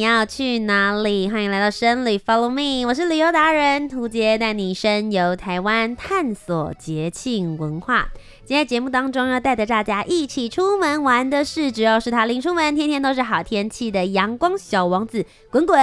你要去哪里？欢迎来到深旅，Follow me，我是旅游达人涂杰，带你深游台湾，探索节庆文化。今天节目当中要带着大家一起出门玩的是，只要是他临出门，天天都是好天气的阳光小王子滚滚。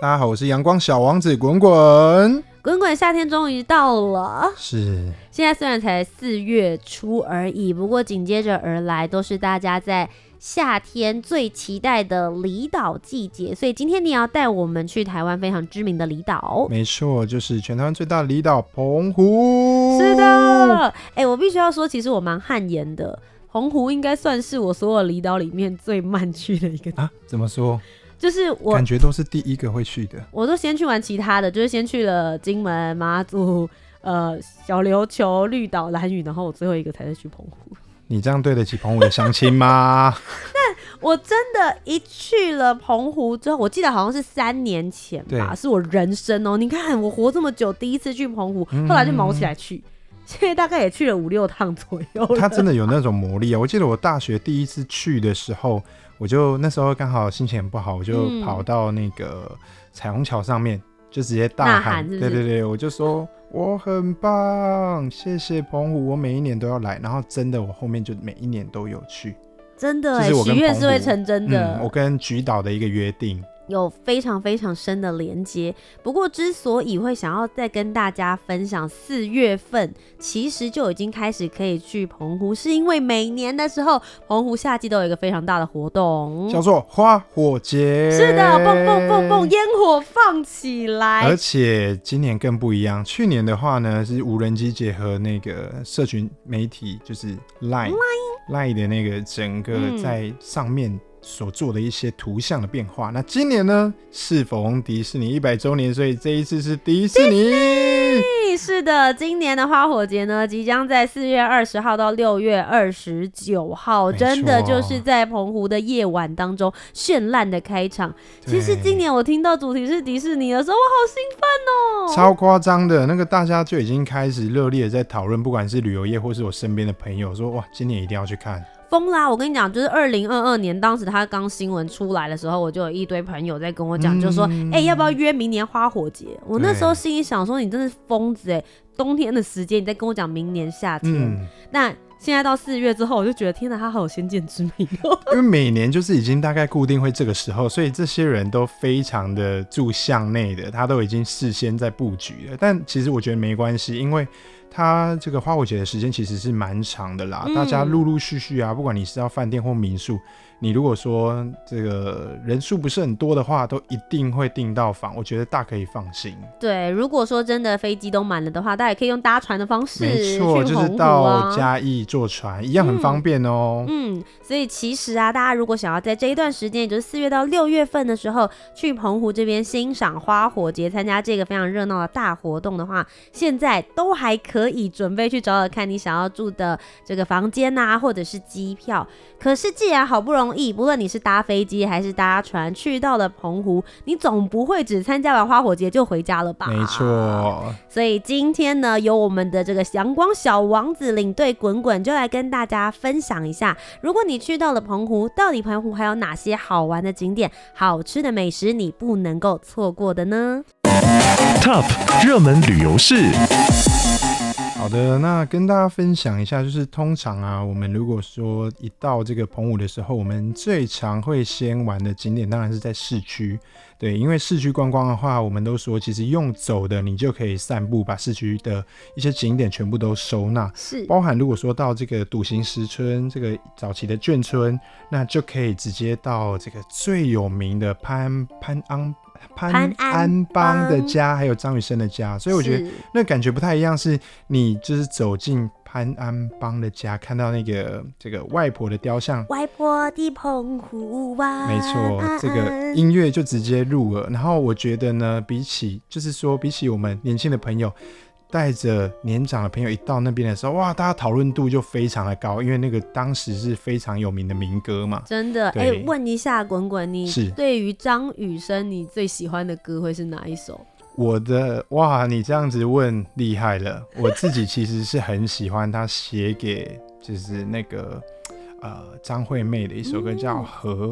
大家好，我是阳光小王子滚滚。滚滚，夏天终于到了。是。现在虽然才四月初而已，不过紧接着而来都是大家在。夏天最期待的离岛季节，所以今天你要带我们去台湾非常知名的离岛。没错，就是全台湾最大的离岛澎湖。是的，哎、欸，我必须要说，其实我蛮汗颜的。澎湖应该算是我所有离岛里面最慢去的一个啊？怎么说？就是我感觉都是第一个会去的。我都先去玩其他的，就是先去了金门、马祖、呃小琉球、绿岛、兰屿，然后我最后一个才是去澎湖。你这样对得起澎湖的乡亲吗？那我真的，一去了澎湖之后，我记得好像是三年前吧，是我人生哦、喔。你看我活这么久，第一次去澎湖，后来就毛起来去，嗯、现在大概也去了五六趟左右。它真的有那种魔力啊！我记得我大学第一次去的时候，我就那时候刚好心情很不好，我就跑到那个彩虹桥上面，就直接大喊，对对对，我就说。我很棒，谢谢澎湖，我每一年都要来。然后真的，我后面就每一年都有去，真的欸，许愿是会成真的。嗯，我跟菊岛的一个约定。有非常非常深的连接。不过，之所以会想要再跟大家分享，四月份其实就已经开始可以去澎湖，是因为每年的时候，澎湖夏季都有一个非常大的活动，叫做花火节。是的，蹦蹦蹦蹦，烟火放起来。而且今年更不一样，去年的话呢，是无人机结合那个社群媒体，就是 Line Line 的那个整个在上面。所做的一些图像的变化。那今年呢，是逢迪士尼一百周年，所以这一次是迪士尼。是的，今年的花火节呢，即将在四月二十号到六月二十九号，真的就是在澎湖的夜晚当中绚烂的开场。其实今年我听到主题是迪士尼的时候，我好兴奋哦，超夸张的。那个大家就已经开始热烈的在讨论，不管是旅游业或是我身边的朋友说，哇，今年一定要去看。疯啦！我跟你讲，就是二零二二年，当时他刚新闻出来的时候，我就有一堆朋友在跟我讲，就说，哎、欸，要不要约明年花火节？我那时候心里想说，你真是疯子哎！冬天的时间，你在跟我讲明年夏天，嗯、那现在到四月之后，我就觉得天哪，他好有先见之明哦。因为每年就是已经大概固定会这个时候，所以这些人都非常的住巷内的，他都已经事先在布局了。但其实我觉得没关系，因为。它这个花火节的时间其实是蛮长的啦，嗯、大家陆陆续续啊，不管你是要饭店或民宿。你如果说这个人数不是很多的话，都一定会订到房，我觉得大可以放心。对，如果说真的飞机都满了的话，大家也可以用搭船的方式，没错，啊、就是到嘉义坐船一样很方便哦。嗯，所以其实啊，大家如果想要在这一段时间，也就是四月到六月份的时候，去澎湖这边欣赏花火节，参加这个非常热闹的大活动的话，现在都还可以准备去找找看你想要住的这个房间啊，或者是机票。可是既然好不容易，不论你是搭飞机还是搭船去到了澎湖，你总不会只参加完花火节就回家了吧？没错。所以今天呢，由我们的这个阳光小王子领队滚滚就来跟大家分享一下，如果你去到了澎湖，到底澎湖还有哪些好玩的景点、好吃的美食你不能够错过的呢？Top 热门旅游市。好的，那跟大家分享一下，就是通常啊，我们如果说一到这个澎湖的时候，我们最常会先玩的景点当然是在市区，对，因为市区观光的话，我们都说其实用走的，你就可以散步，把市区的一些景点全部都收纳，是，包含如果说到这个笃行石村这个早期的眷村，那就可以直接到这个最有名的潘潘安。潘安邦的家，还有张雨生的家，所以我觉得那感觉不太一样。是你就是走进潘安邦的家，看到那个这个外婆的雕像。外婆的澎湖湾。没错，这个音乐就直接入耳。然后我觉得呢，比起就是说，比起我们年轻的朋友。带着年长的朋友一到那边的时候，哇，大家讨论度就非常的高，因为那个当时是非常有名的民歌嘛。真的，哎、欸，问一下滚滚，你对于张雨生，你最喜欢的歌会是哪一首？我的哇，你这样子问厉害了。我自己其实是很喜欢他写给 就是那个呃张惠妹的一首歌，叫《和》。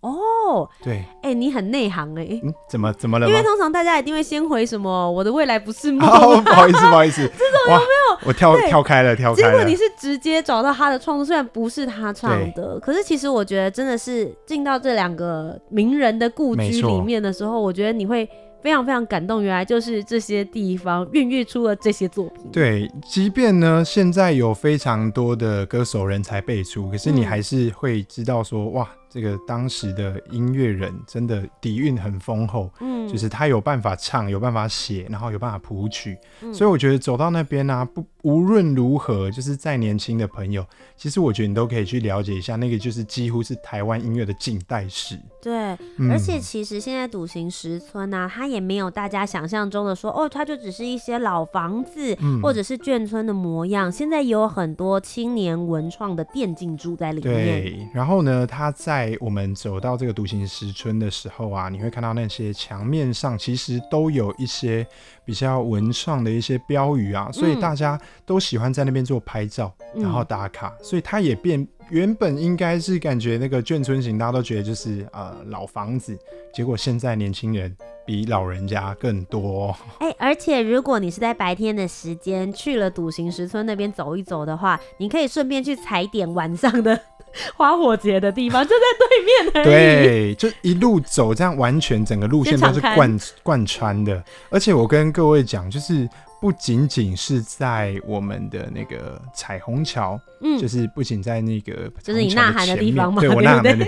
哦，对，哎、欸，你很内行哎、欸，嗯，怎么怎么了？因为通常大家一定会先回什么“我的未来不是梦”，哦，不好意思，不好意思，这种有没有？我跳跳开了，跳开了。结果你是直接找到他的创作，虽然不是他唱的，可是其实我觉得真的是进到这两个名人的故居里面的时候，我觉得你会。非常非常感动，原来就是这些地方孕育出了这些作品。对，即便呢现在有非常多的歌手人才辈出，可是你还是会知道说，嗯、哇，这个当时的音乐人真的底蕴很丰厚，嗯，就是他有办法唱，有办法写，然后有办法谱曲，嗯、所以我觉得走到那边呢、啊，不无论如何，就是再年轻的朋友，其实我觉得你都可以去了解一下，那个就是几乎是台湾音乐的近代史。对，嗯、而且其实现在笃行石村呢、啊，它也没有大家想象中的说，哦，它就只是一些老房子、嗯、或者是眷村的模样。现在也有很多青年文创的电竞住在里面。对，然后呢，它在我们走到这个独行石村的时候啊，你会看到那些墙面上其实都有一些比较文创的一些标语啊，所以大家都喜欢在那边做拍照，然后打卡，嗯、所以它也变。原本应该是感觉那个眷村型，大家都觉得就是呃老房子，结果现在年轻人比老人家更多。哎、欸，而且如果你是在白天的时间去了笃行石村那边走一走的话，你可以顺便去踩点晚上的 花火节的地方，就在对面而已。对，就一路走，这样完全整个路线都是贯贯穿的。而且我跟各位讲，就是。不仅仅是在我们的那个彩虹桥，嗯，就是不仅在那个就是你呐喊的地方嘛？对，我呐喊的，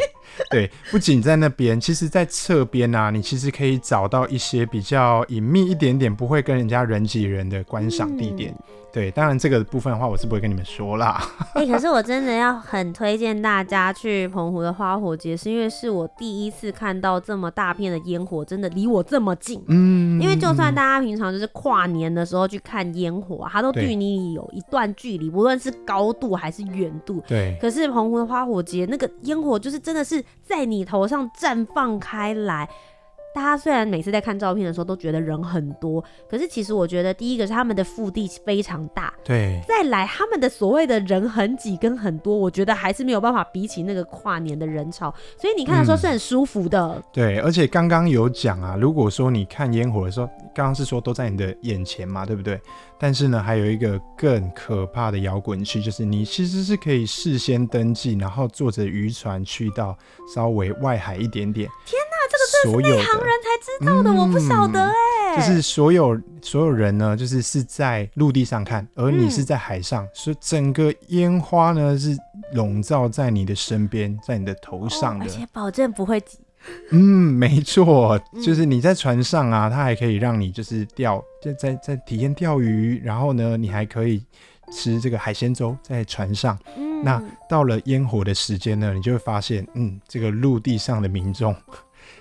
对，不仅在那边，其实，在侧边啊，你其实可以找到一些比较隐秘一点点，不会跟人家人挤人的观赏地点。嗯对，当然这个部分的话，我是不会跟你们说啦。哎、欸，可是我真的要很推荐大家去澎湖的花火节，是因为是我第一次看到这么大片的烟火，真的离我这么近。嗯，因为就算大家平常就是跨年的时候去看烟火，它都距离你有一段距离，无论是高度还是远度。对。可是澎湖的花火节，那个烟火就是真的是在你头上绽放开来。大家虽然每次在看照片的时候都觉得人很多，可是其实我觉得第一个是他们的腹地非常大，对，再来他们的所谓的人很挤跟很多，我觉得还是没有办法比起那个跨年的人潮，所以你看的时候是很舒服的。嗯、对，而且刚刚有讲啊，如果说你看烟火的时候，刚刚是说都在你的眼前嘛，对不对？但是呢，还有一个更可怕的摇滚区，就是你其实是可以事先登记，然后坐着渔船去到稍微外海一点点。天哪！这个是内行人才知道的，嗯、我不晓得哎。就是所有所有人呢，就是是在陆地上看，而你是在海上，嗯、所以整个烟花呢是笼罩在你的身边，在你的头上的，哦、而且保证不会挤。嗯，没错，就是你在船上啊，它还可以让你就是钓，就在在体验钓鱼，然后呢，你还可以吃这个海鲜粥在船上。嗯、那到了烟火的时间呢，你就会发现，嗯，这个陆地上的民众。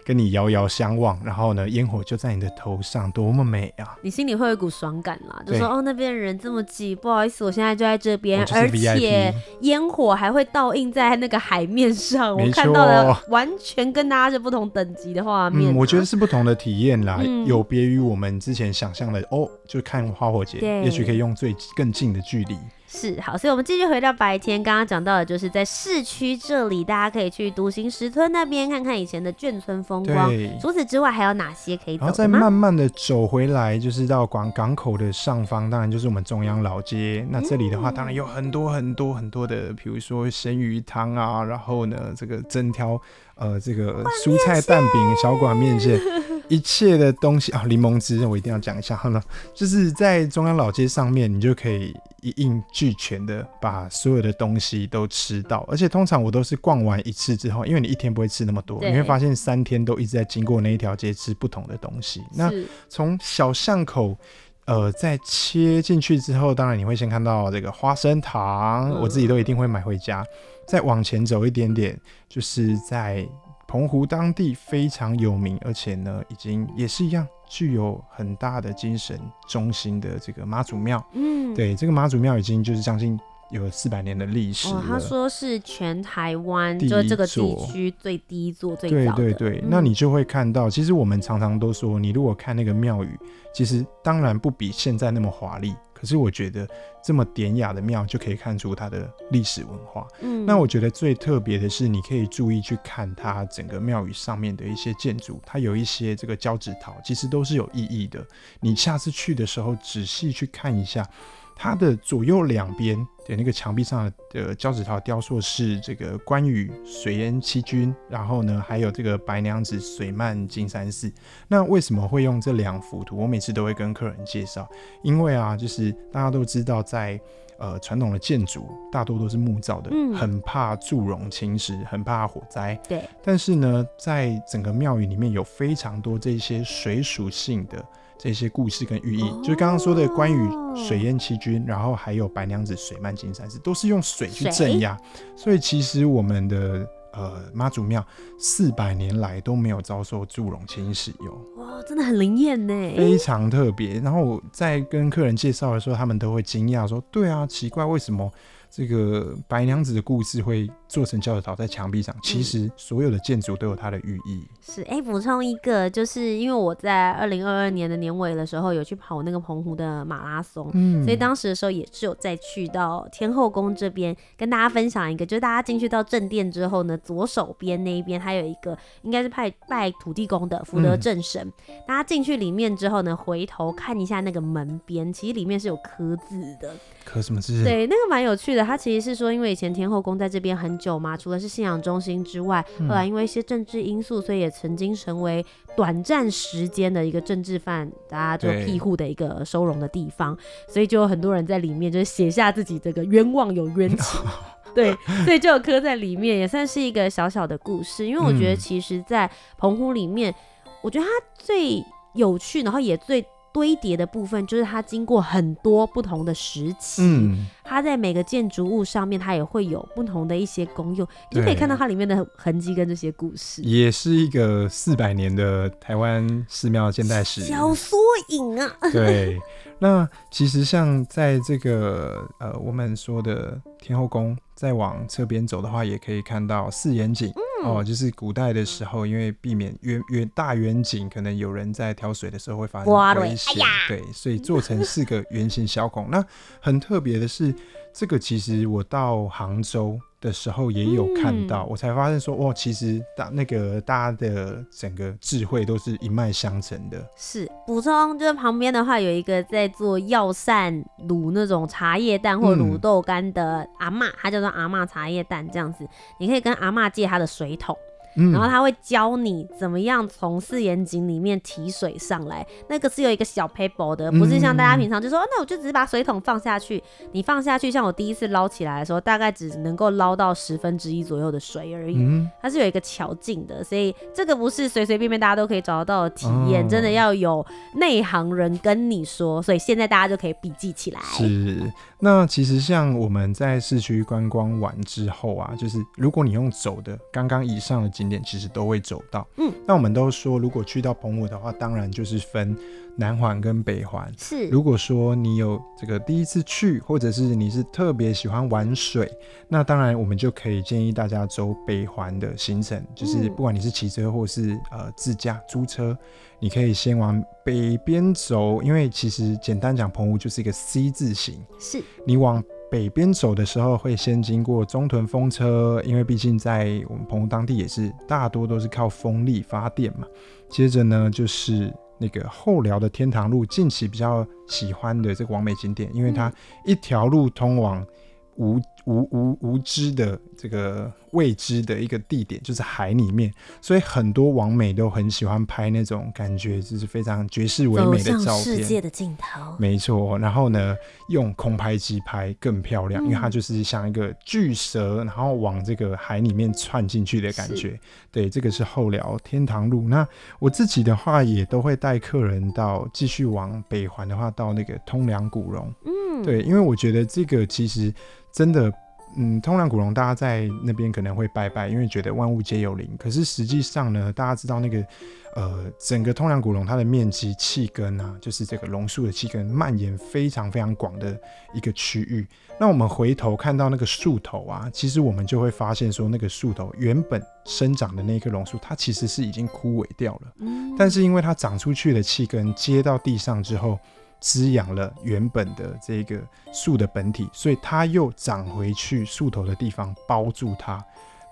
跟你遥遥相望，然后呢，烟火就在你的头上，多么美啊！你心里会有一股爽感啦，就说哦，那边人这么挤，不好意思，我现在就在这边，而且烟火还会倒映在那个海面上，我看到的完全跟大家是不同等级的画面，啊嗯。我觉得是不同的体验啦，嗯、有别于我们之前想象的哦，就看花火节，也许可以用最更近的距离。是好，所以我们继续回到白天。刚刚讲到的就是在市区这里，大家可以去独行石村那边看看以前的眷村风光。除此之外，还有哪些可以走？然后再慢慢的走回来，就是到广港口的上方，当然就是我们中央老街。那这里的话，当然有很多很多很多的，比如说鲜鱼汤啊，然后呢，这个蒸条呃这个蔬菜蛋饼、小馆面线。一切的东西啊，柠檬汁我一定要讲一下。好了，就是在中央老街上面，你就可以一应俱全的把所有的东西都吃到。而且通常我都是逛完一次之后，因为你一天不会吃那么多，你会发现三天都一直在经过那一条街吃不同的东西。那从小巷口呃，在切进去之后，当然你会先看到这个花生糖，嗯、我自己都一定会买回家。再往前走一点点，就是在澎湖当地非常有名，而且呢，已经也是一样具有很大的精神中心的这个妈祖庙。嗯，对，这个妈祖庙已经就是将近。有四百年的历史。哦，他说是全台湾就这个地区最低一座最。对对对，嗯、那你就会看到，其实我们常常都说，你如果看那个庙宇，其实当然不比现在那么华丽，可是我觉得这么典雅的庙就可以看出它的历史文化。嗯，那我觉得最特别的是，你可以注意去看它整个庙宇上面的一些建筑，它有一些这个交趾陶，其实都是有意义的。你下次去的时候，仔细去看一下。它的左右两边的那个墙壁上的胶纸陶雕塑是这个关羽水淹七军，然后呢，还有这个白娘子水漫金山寺。那为什么会用这两幅图？我每次都会跟客人介绍，因为啊，就是大家都知道在，在呃传统的建筑大多都是木造的，嗯，很怕祝融侵蚀，很怕火灾。对。但是呢，在整个庙宇里面有非常多这些水属性的。这些故事跟寓意，哦、就是刚刚说的关于水淹七军，然后还有白娘子水漫金山寺，都是用水去镇压。所以其实我们的呃妈祖庙四百年来都没有遭受祝融侵蚀哟。哇，真的很灵验呢，非常特别。然后我在跟客人介绍的时候，他们都会惊讶说：“对啊，奇怪，为什么这个白娘子的故事会？”做成教导陶在墙壁上，其实所有的建筑都有它的寓意。嗯、是，哎、欸，补充一个，就是因为我在二零二二年的年尾的时候有去跑那个澎湖的马拉松，嗯，所以当时的时候也是有再去到天后宫这边跟大家分享一个，就是大家进去到正殿之后呢，左手边那一边还有一个应该是拜拜土地公的福德正神。嗯、大家进去里面之后呢，回头看一下那个门边，其实里面是有刻字的。刻什么字？对，那个蛮有趣的。它其实是说，因为以前天后宫在这边很久嘛，除了是信仰中心之外，后来因为一些政治因素，所以也曾经成为短暂时间的一个政治犯大家就庇护的一个收容的地方，所以就有很多人在里面就是写下自己这个冤枉有冤情，对，所以就有刻在里面，也算是一个小小的故事。因为我觉得其实，在澎湖里面，我觉得它最有趣，然后也最。堆叠的部分就是它经过很多不同的时期，嗯，它在每个建筑物上面，它也会有不同的一些功用，你就可以看到它里面的痕迹跟这些故事，也是一个四百年的台湾寺庙现代史。小缩影啊。对，那其实像在这个呃我们说的天后宫，再往侧边走的话，也可以看到四眼井。嗯哦，就是古代的时候，因为避免远远大远景，可能有人在挑水的时候会发生危险，哎、对，所以做成四个圆形小孔。那很特别的是，这个其实我到杭州的时候也有看到，嗯、我才发现说，哦，其实大那个大家的整个智慧都是一脉相承的。是补充，就是旁边的话有一个在做药膳卤那种茶叶蛋或卤豆干的阿嬷，她、嗯、叫做阿嬷茶叶蛋这样子，你可以跟阿嬷借她的水桶。嗯、然后他会教你怎么样从四眼井里面提水上来，那个是有一个小 paper 的，不是像大家平常就说，嗯、那我就只是把水桶放下去，你放下去，像我第一次捞起来的时候，大概只能够捞到十分之一左右的水而已，嗯、它是有一个桥径的，所以这个不是随随便便大家都可以找得到的体验，哦、真的要有内行人跟你说，所以现在大家就可以笔记起来。是，那其实像我们在市区观光完之后啊，就是如果你用走的，刚刚以上的景点其实都会走到，嗯，那我们都说，如果去到澎湖的话，当然就是分南环跟北环。是，如果说你有这个第一次去，或者是你是特别喜欢玩水，那当然我们就可以建议大家走北环的行程，就是不管你是骑车或是呃自驾租车，你可以先往北边走，因为其实简单讲，澎湖就是一个 C 字形，是你往。北边走的时候会先经过中屯风车，因为毕竟在我们澎湖当地也是大多都是靠风力发电嘛。接着呢，就是那个后寮的天堂路，近期比较喜欢的这个完美景点，因为它一条路通往无无无无知的这个未知的一个地点，就是海里面，所以很多网美都很喜欢拍那种感觉就是非常绝世唯美的照片，世界的尽头，没错。然后呢，用空拍机拍更漂亮，嗯，因为它就是像一个巨蛇，然后往这个海里面窜进去的感觉。对，这个是后寮天堂路。那我自己的话，也都会带客人到继续往北环的话，到那个通梁古榕。嗯，对，因为我觉得这个其实。真的，嗯，通梁古龙，大家在那边可能会拜拜，因为觉得万物皆有灵。可是实际上呢，大家知道那个，呃，整个通梁古龙它的面积气根啊，就是这个榕树的气根蔓延非常非常广的一个区域。那我们回头看到那个树头啊，其实我们就会发现说，那个树头原本生长的那棵榕树，它其实是已经枯萎掉了。嗯。但是因为它长出去的气根接到地上之后。滋养了原本的这个树的本体，所以它又长回去树头的地方包住它。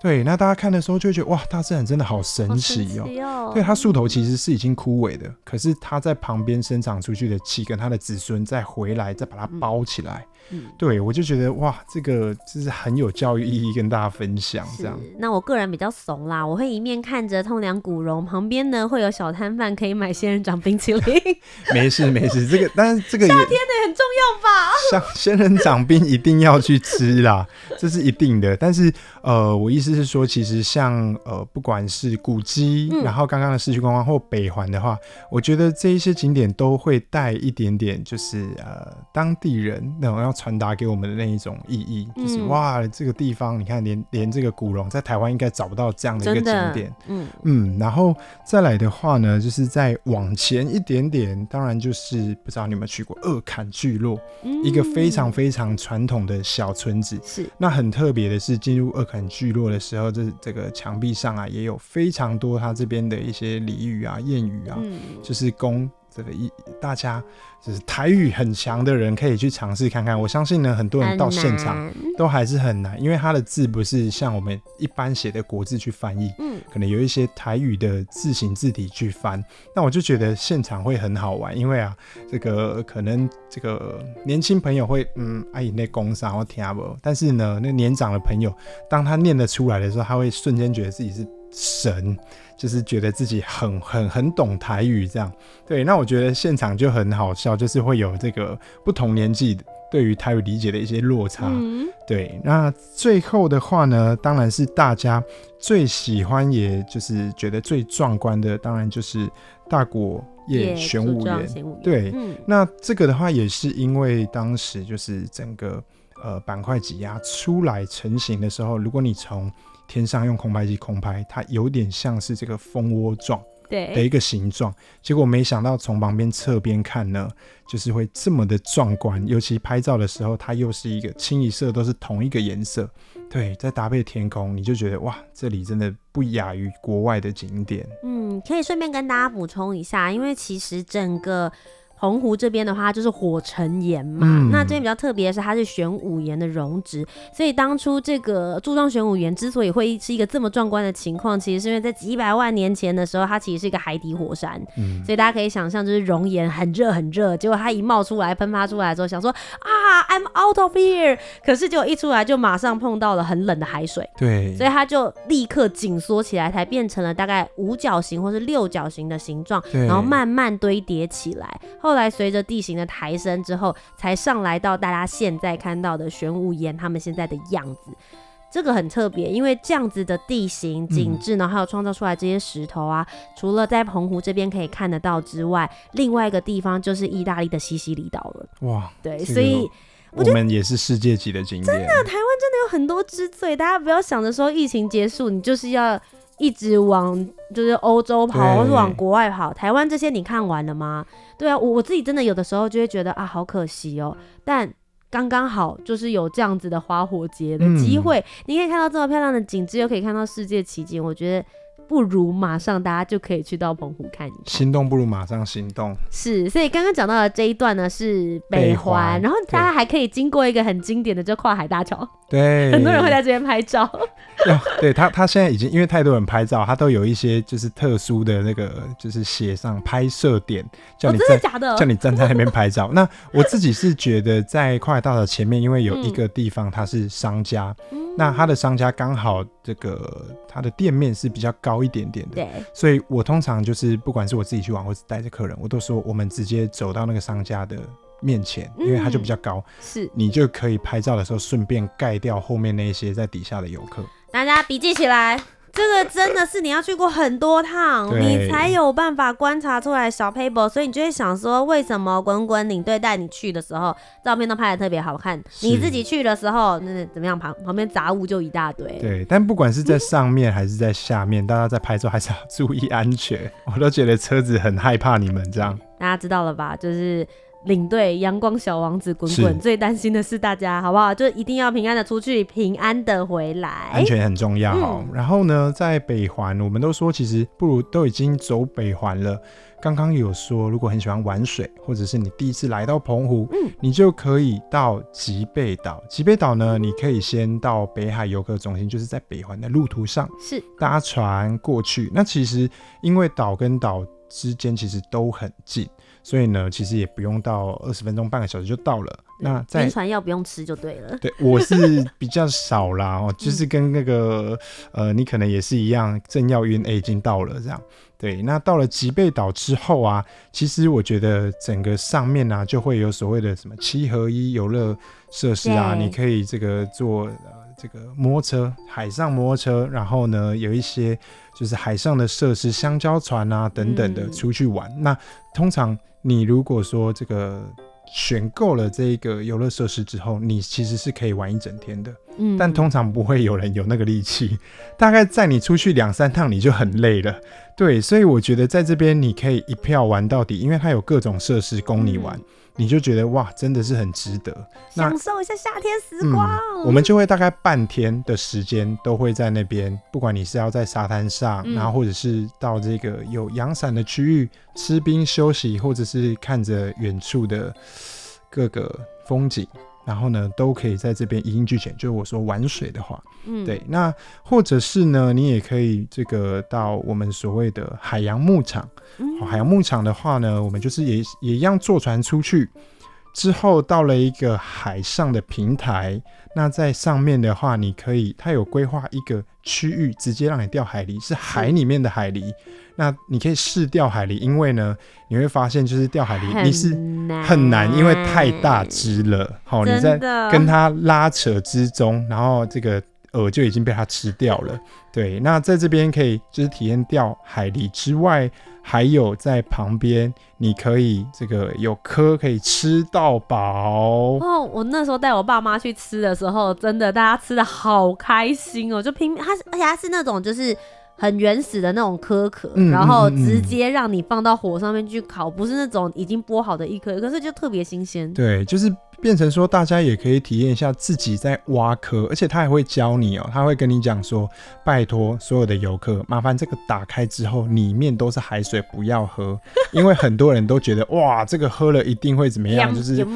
对，那大家看的时候就会觉得哇，大自然真的好神奇哦。喔。对，它树头其实是已经枯萎的，可是它在旁边生长出去的气跟它的子孙再回来，再把它包起来。嗯，对，我就觉得哇，这个就是很有教育意义，跟大家分享这样。那我个人比较怂啦，我会一面看着通梁古榕，旁边呢会有小摊贩可以买仙人掌冰淇淋。没事没事，这个但是这个夏天的很重要吧？像仙人掌冰一定要去吃啦，这是一定的。但是呃，我意思是说，其实像呃，不管是古迹，嗯、然后刚刚的市区观光或北环的话，我觉得这一些景点都会带一点点，就是呃，当地人那种要。传达给我们的那一种意义，就是、嗯、哇，这个地方你看连，连连这个古龙在台湾应该找不到这样的一个景点，嗯嗯，然后再来的话呢，就是再往前一点点，当然就是不知道你有没有去过二坎聚落，嗯、一个非常非常传统的小村子。是，那很特别的是，进入二坎聚落的时候，这这个墙壁上啊，也有非常多他这边的一些俚语啊、谚语啊，嗯、就是供。这个一大家就是台语很强的人可以去尝试看看。我相信呢，很多人到现场都还是很难，因为他的字不是像我们一般写的国字去翻译，嗯，可能有一些台语的字形字体去翻。那我就觉得现场会很好玩，因为啊，这个可能这个年轻朋友会嗯，阿姨那公啥我听不，但是呢，那年长的朋友当他念得出来的时候，他会瞬间觉得自己是神。就是觉得自己很很很懂台语这样，对，那我觉得现场就很好笑，就是会有这个不同年纪对于台语理解的一些落差。嗯、对，那最后的话呢，当然是大家最喜欢，也就是觉得最壮观的，当然就是大果叶玄武岩。对，嗯、那这个的话也是因为当时就是整个呃板块挤压出来成型的时候，如果你从天上用空拍机空拍，它有点像是这个蜂窝状的一个形状。结果没想到从旁边侧边看呢，就是会这么的壮观。尤其拍照的时候，它又是一个清一色都是同一个颜色。对，再搭配天空，你就觉得哇，这里真的不亚于国外的景点。嗯，可以顺便跟大家补充一下，因为其实整个。澎湖这边的话，就是火成岩嘛。嗯、那这边比较特别的是，它是玄武岩的溶质，所以当初这个柱状玄武岩之所以会是一个这么壮观的情况，其实是因为在几百万年前的时候，它其实是一个海底火山。嗯、所以大家可以想象，就是熔岩很热很热，结果它一冒出来、喷发出来之后，想说啊，I'm out of here，可是结果一出来就马上碰到了很冷的海水。对，所以它就立刻紧缩起来，才变成了大概五角形或是六角形的形状，然后慢慢堆叠起来。后来随着地形的抬升之后，才上来到大家现在看到的玄武岩，他们现在的样子，这个很特别，因为这样子的地形景致呢，还有创造出来这些石头啊，嗯、除了在澎湖这边可以看得到之外，另外一个地方就是意大利的西西里岛了。哇，对，这个、所以我，我们也是世界级的景点。真的，台湾真的有很多之最，大家不要想着说疫情结束，你就是要。一直往就是欧洲跑，或是往国外跑。台湾这些你看完了吗？对啊，我我自己真的有的时候就会觉得啊，好可惜哦。但刚刚好就是有这样子的花火节的机会，嗯、你可以看到这么漂亮的景致，又可以看到世界奇景，我觉得不如马上大家就可以去到澎湖看一看。心动不如马上行动。是，所以刚刚讲到的这一段呢是北环，然后大家还可以经过一个很经典的，就跨海大桥。对，很多人会在这边拍照。对他，他现在已经因为太多人拍照，他都有一些就是特殊的那个，就是写上拍摄点，叫你站，哦、真的假的？叫你站在那边拍照。那我自己是觉得在跨海大桥前面，因为有一个地方它是商家，嗯、那他的商家刚好这个它的店面是比较高一点点的，对，所以我通常就是不管是我自己去玩，或是带着客人，我都说我们直接走到那个商家的。面前，因为它就比较高，嗯、是。你就可以拍照的时候顺便盖掉后面那些在底下的游客。大家笔记起来，这个真的是你要去过很多趟，你才有办法观察出来小 paper，，所以你就会想说，为什么滚滚领队带你去的时候，照片都拍的特别好看，你自己去的时候，那怎么样？旁旁边杂物就一大堆。对，但不管是在上面还是在下面，嗯、大家在拍照还是要注意安全。我都觉得车子很害怕你们这样。大家知道了吧？就是。领队阳光小王子滚滚最担心的是大家，好不好？就一定要平安的出去，平安的回来，安全很重要。嗯、然后呢，在北环，我们都说其实不如都已经走北环了。刚刚有说，如果很喜欢玩水，或者是你第一次来到澎湖，嗯，你就可以到吉贝岛。吉贝岛呢，你可以先到北海游客中心，就是在北环的路途上，是搭船过去。那其实因为岛跟岛之间其实都很近。所以呢，其实也不用到二十分钟、半个小时就到了。那在晕船药不用吃就对了。对，我是比较少啦，哦，就是跟那个呃，你可能也是一样，正要晕，哎，已经到了这样。对，那到了吉贝岛之后啊，其实我觉得整个上面呢、啊，就会有所谓的什么七合一游乐设施啊，你可以这个坐。这个摩托车，海上摩托车，然后呢，有一些就是海上的设施，香蕉船啊等等的出去玩。嗯、那通常你如果说这个选购了这个游乐设施之后，你其实是可以玩一整天的。嗯，但通常不会有人有那个力气，大概在你出去两三趟你就很累了。对，所以我觉得在这边你可以一票玩到底，因为它有各种设施供你玩。嗯你就觉得哇，真的是很值得，享受一下夏天时光。嗯，我们就会大概半天的时间都会在那边，不管你是要在沙滩上，嗯、然后或者是到这个有阳伞的区域吃冰休息，或者是看着远处的各个风景。然后呢，都可以在这边一应俱全。就是我说玩水的话，嗯，对。那或者是呢，你也可以这个到我们所谓的海洋牧场。嗯，海洋牧场的话呢，我们就是也也一样坐船出去，之后到了一个海上的平台。那在上面的话，你可以，它有规划一个区域，直接让你钓海狸，是海里面的海狸。那你可以试钓海狸，因为呢，你会发现就是钓海狸你是很难，因为太大只了。好，你在跟它拉扯之中，然后这个饵就已经被它吃掉了。对，那在这边可以就是体验钓海鱺之外，还有在旁边你可以这个有蚵可以吃到饱。哦，我那时候带我爸妈去吃的时候，真的大家吃的好开心哦，就拼命，它是而且它是那种就是。很原始的那种壳壳，嗯、然后直接让你放到火上面去烤，嗯嗯、不是那种已经剥好的一颗，可是就特别新鲜。对，就是。变成说，大家也可以体验一下自己在挖蚵，而且他还会教你哦、喔，他会跟你讲说，拜托所有的游客，麻烦这个打开之后，里面都是海水，不要喝，因为很多人都觉得哇，这个喝了一定会怎么样，就是是不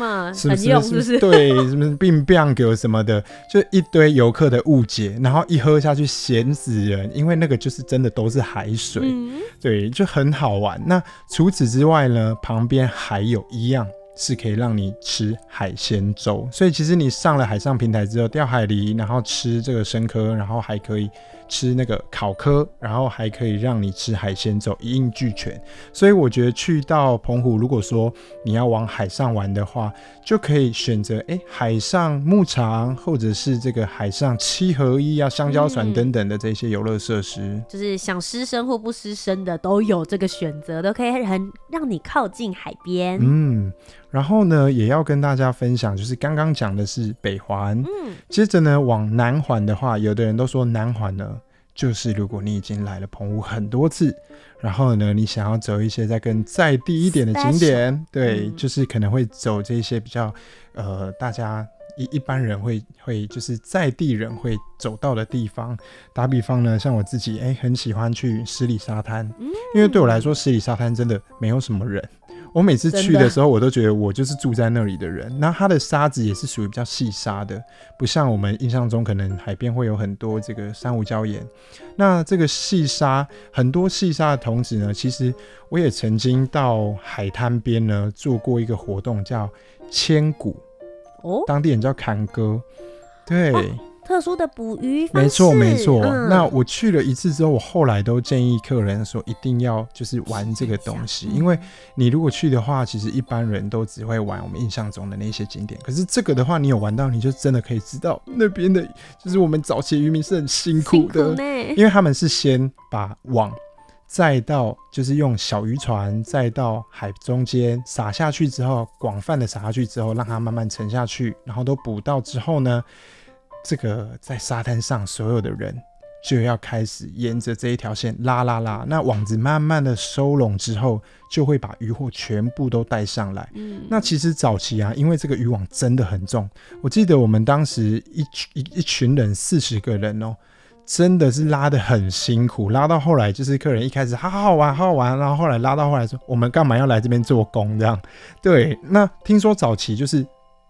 是？对，什么病病给什么的，就一堆游客的误解，然后一喝下去咸死人，因为那个就是真的都是海水，嗯、对，就很好玩。那除此之外呢，旁边还有一样。是可以让你吃海鲜粥，所以其实你上了海上平台之后，钓海狸，然后吃这个生科，然后还可以。吃那个烤蚵，然后还可以让你吃海鲜粥，一应俱全。所以我觉得去到澎湖，如果说你要往海上玩的话，就可以选择哎、欸、海上牧场，或者是这个海上七合一啊、香蕉船等等的这些游乐设施，嗯，就是想湿身或不湿身的都有这个选择，都可以很让你靠近海边。嗯，然后呢，也要跟大家分享，就是刚刚讲的是北环，嗯，接着呢往南环的话，有的人都说南环呢。就是如果你已经来了澎湖很多次，然后呢，你想要走一些再更在地一点的景点，Special. 对，嗯、就是可能会走这些比较呃大家一一般人会会就是在地人会走到的地方。打比方呢，像我自己哎、欸，很喜欢去十里沙滩，因为对我来说十里沙滩真的没有什么人。我每次去的时候，我都觉得我就是住在那里的人。那它的沙子也是属于比较细沙的，不像我们印象中可能海边会有很多这个珊瑚礁岩。那这个细沙，很多细沙的同时呢，其实我也曾经到海滩边呢做过一个活动，叫千古哦，当地人叫坎哥，对。哦特殊的捕鱼方式，没错没错。嗯、那我去了一次之后，我后来都建议客人说，一定要就是玩这个东西，因为你如果去的话，其实一般人都只会玩我们印象中的那些景点。可是这个的话，你有玩到，你就真的可以知道那边的，就是我们早期渔民是很辛苦的，苦因为他们是先把网再到，就是用小渔船再到海中间撒下去之后，广泛的撒下去之后，让它慢慢沉下去，然后都捕到之后呢。这个在沙滩上所有的人就要开始沿着这一条线拉拉拉，那网子慢慢的收拢之后，就会把渔获全部都带上来。嗯，那其实早期啊，因为这个渔网真的很重，我记得我们当时一群一一群人四十个人哦，真的是拉得很辛苦，拉到后来就是客人一开始好好玩好好玩，然后后来拉到后来说我们干嘛要来这边做工这样？对，那听说早期就是。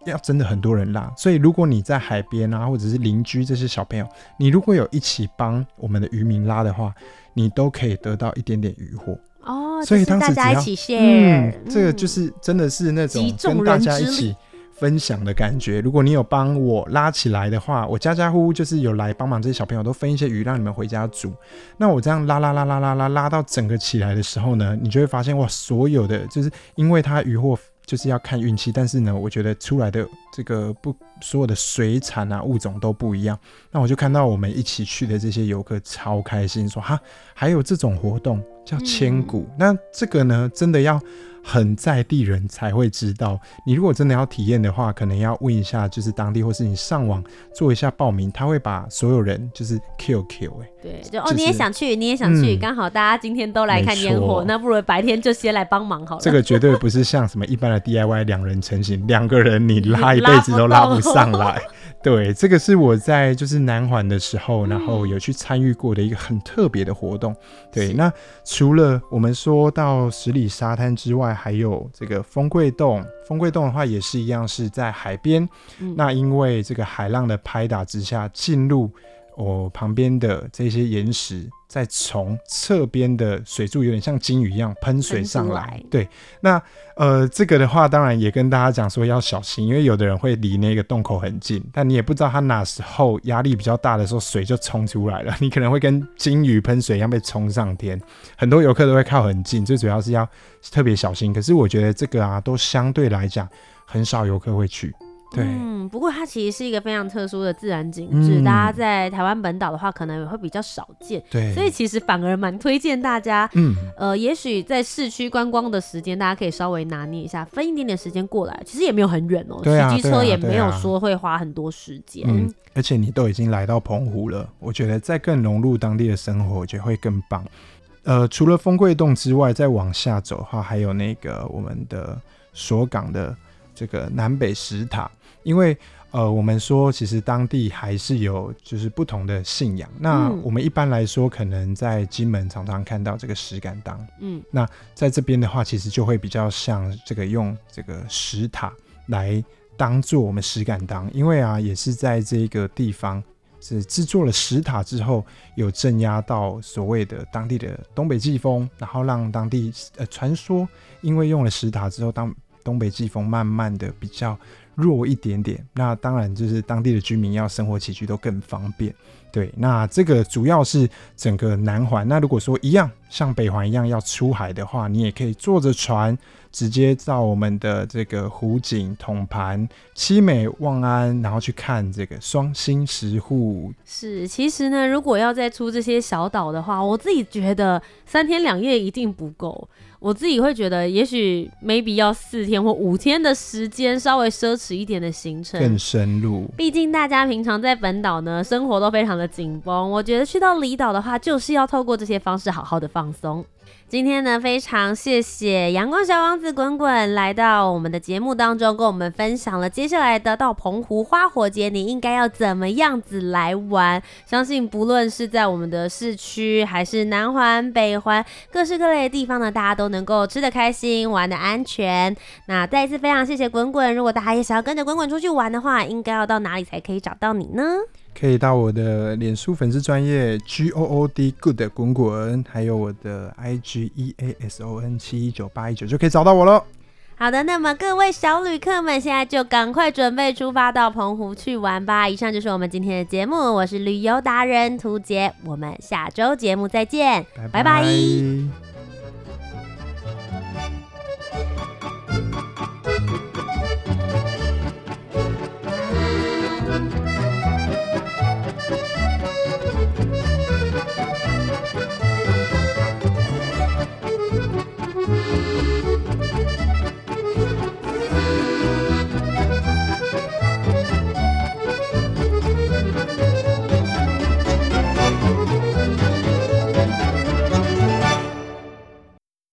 要真的很多人拉，所以如果你在海边啊，或者是邻居这些小朋友，你如果有一起帮我们的渔民拉的话，你都可以得到一点点渔获哦。所以当时大家一起 share，嗯，这个就是真的是那种跟大家一起分享的感觉。如果你有帮我拉起来的话，我家家户户就是有来帮忙，这些小朋友都分一些鱼让你们回家煮。那我这样拉拉拉拉拉拉拉到整个起来的时候呢，你就会发现哇，所有的就是因为它渔获。就是要看运气，但是呢，我觉得出来的这个不所有的水产啊物种都不一样。那我就看到我们一起去的这些游客超开心，说哈，还有这种活动叫千古。嗯、那这个呢，真的要。很在地人才会知道，你如果真的要体验的话，可能要问一下，就是当地，或是你上网做一下报名，他会把所有人就是 Q Q 哎，对，就哦、就是、你也想去，你也想去，刚、嗯、好大家今天都来看烟火，那不如白天就先来帮忙好了。这个绝对不是像什么一般的 DIY 两人成型，两个人你拉一辈子都拉不上来。对，这个是我在就是南环的时候，然后有去参与过的一个很特别的活动。对，那除了我们说到十里沙滩之外，还有这个风柜洞。风柜洞的话也是一样，是在海边。那因为这个海浪的拍打之下，进入。我、哦、旁边的这些岩石，再从侧边的水柱，有点像金鱼一样喷水上来。来对，那呃，这个的话，当然也跟大家讲说要小心，因为有的人会离那个洞口很近，但你也不知道他哪时候压力比较大的时候，水就冲出来了，你可能会跟金鱼喷水一样被冲上天。很多游客都会靠很近，最主要是要特别小心。可是我觉得这个啊，都相对来讲很少游客会去。对嗯，不过它其实是一个非常特殊的自然景致，嗯、大家在台湾本岛的话，可能也会比较少见。对，所以其实反而蛮推荐大家，嗯，呃，也许在市区观光的时间，大家可以稍微拿捏一下，分一点点时间过来，其实也没有很远哦、喔，骑机、啊、车也没有说会花很多时间、啊啊。嗯，而且你都已经来到澎湖了，我觉得再更融入当地的生活，我觉得会更棒。呃，除了丰贵洞之外，再往下走的话，还有那个我们的锁港的这个南北石塔。因为呃，我们说其实当地还是有就是不同的信仰。那我们一般来说，可能在金门常常看到这个石敢当。嗯，那在这边的话，其实就会比较像这个用这个石塔来当做我们石敢当，因为啊，也是在这个地方是制作了石塔之后，有镇压到所谓的当地的东北季风，然后让当地呃传说，因为用了石塔之后，当东北季风慢慢的比较。弱一点点，那当然就是当地的居民要生活起居都更方便。对，那这个主要是整个南环。那如果说一样像北环一样要出海的话，你也可以坐着船直接到我们的这个湖景、统盘、七美、望安，然后去看这个双星石户。是，其实呢，如果要再出这些小岛的话，我自己觉得三天两夜一定不够。我自己会觉得，也许 maybe 要四天或五天的时间，稍微奢侈一点的行程，更深入。毕竟大家平常在本岛呢，生活都非常的的紧绷。我觉得去到离岛的话，就是要透过这些方式好好的放放松。今天呢，非常谢谢阳光小王子滚滚来到我们的节目当中，跟我们分享了接下来的到澎湖花火节，你应该要怎么样子来玩。相信不论是在我们的市区，还是南环、北环，各式各类的地方呢，大家都能够吃得开心，玩得安全。那再一次非常谢谢滚滚，如果大家也想要跟着滚滚出去玩的话，应该要到哪里才可以找到你呢？可以到我的脸书粉丝专业 G O O D Good 滚滚，还有我的 I G E A S O N 七一九八一九就可以找到我喽。好的，那么各位小旅客们，现在就赶快准备出发到澎湖去玩吧。以上就是我们今天的节目，我是旅游达人涂杰，我们下周节目再见，拜拜。拜拜。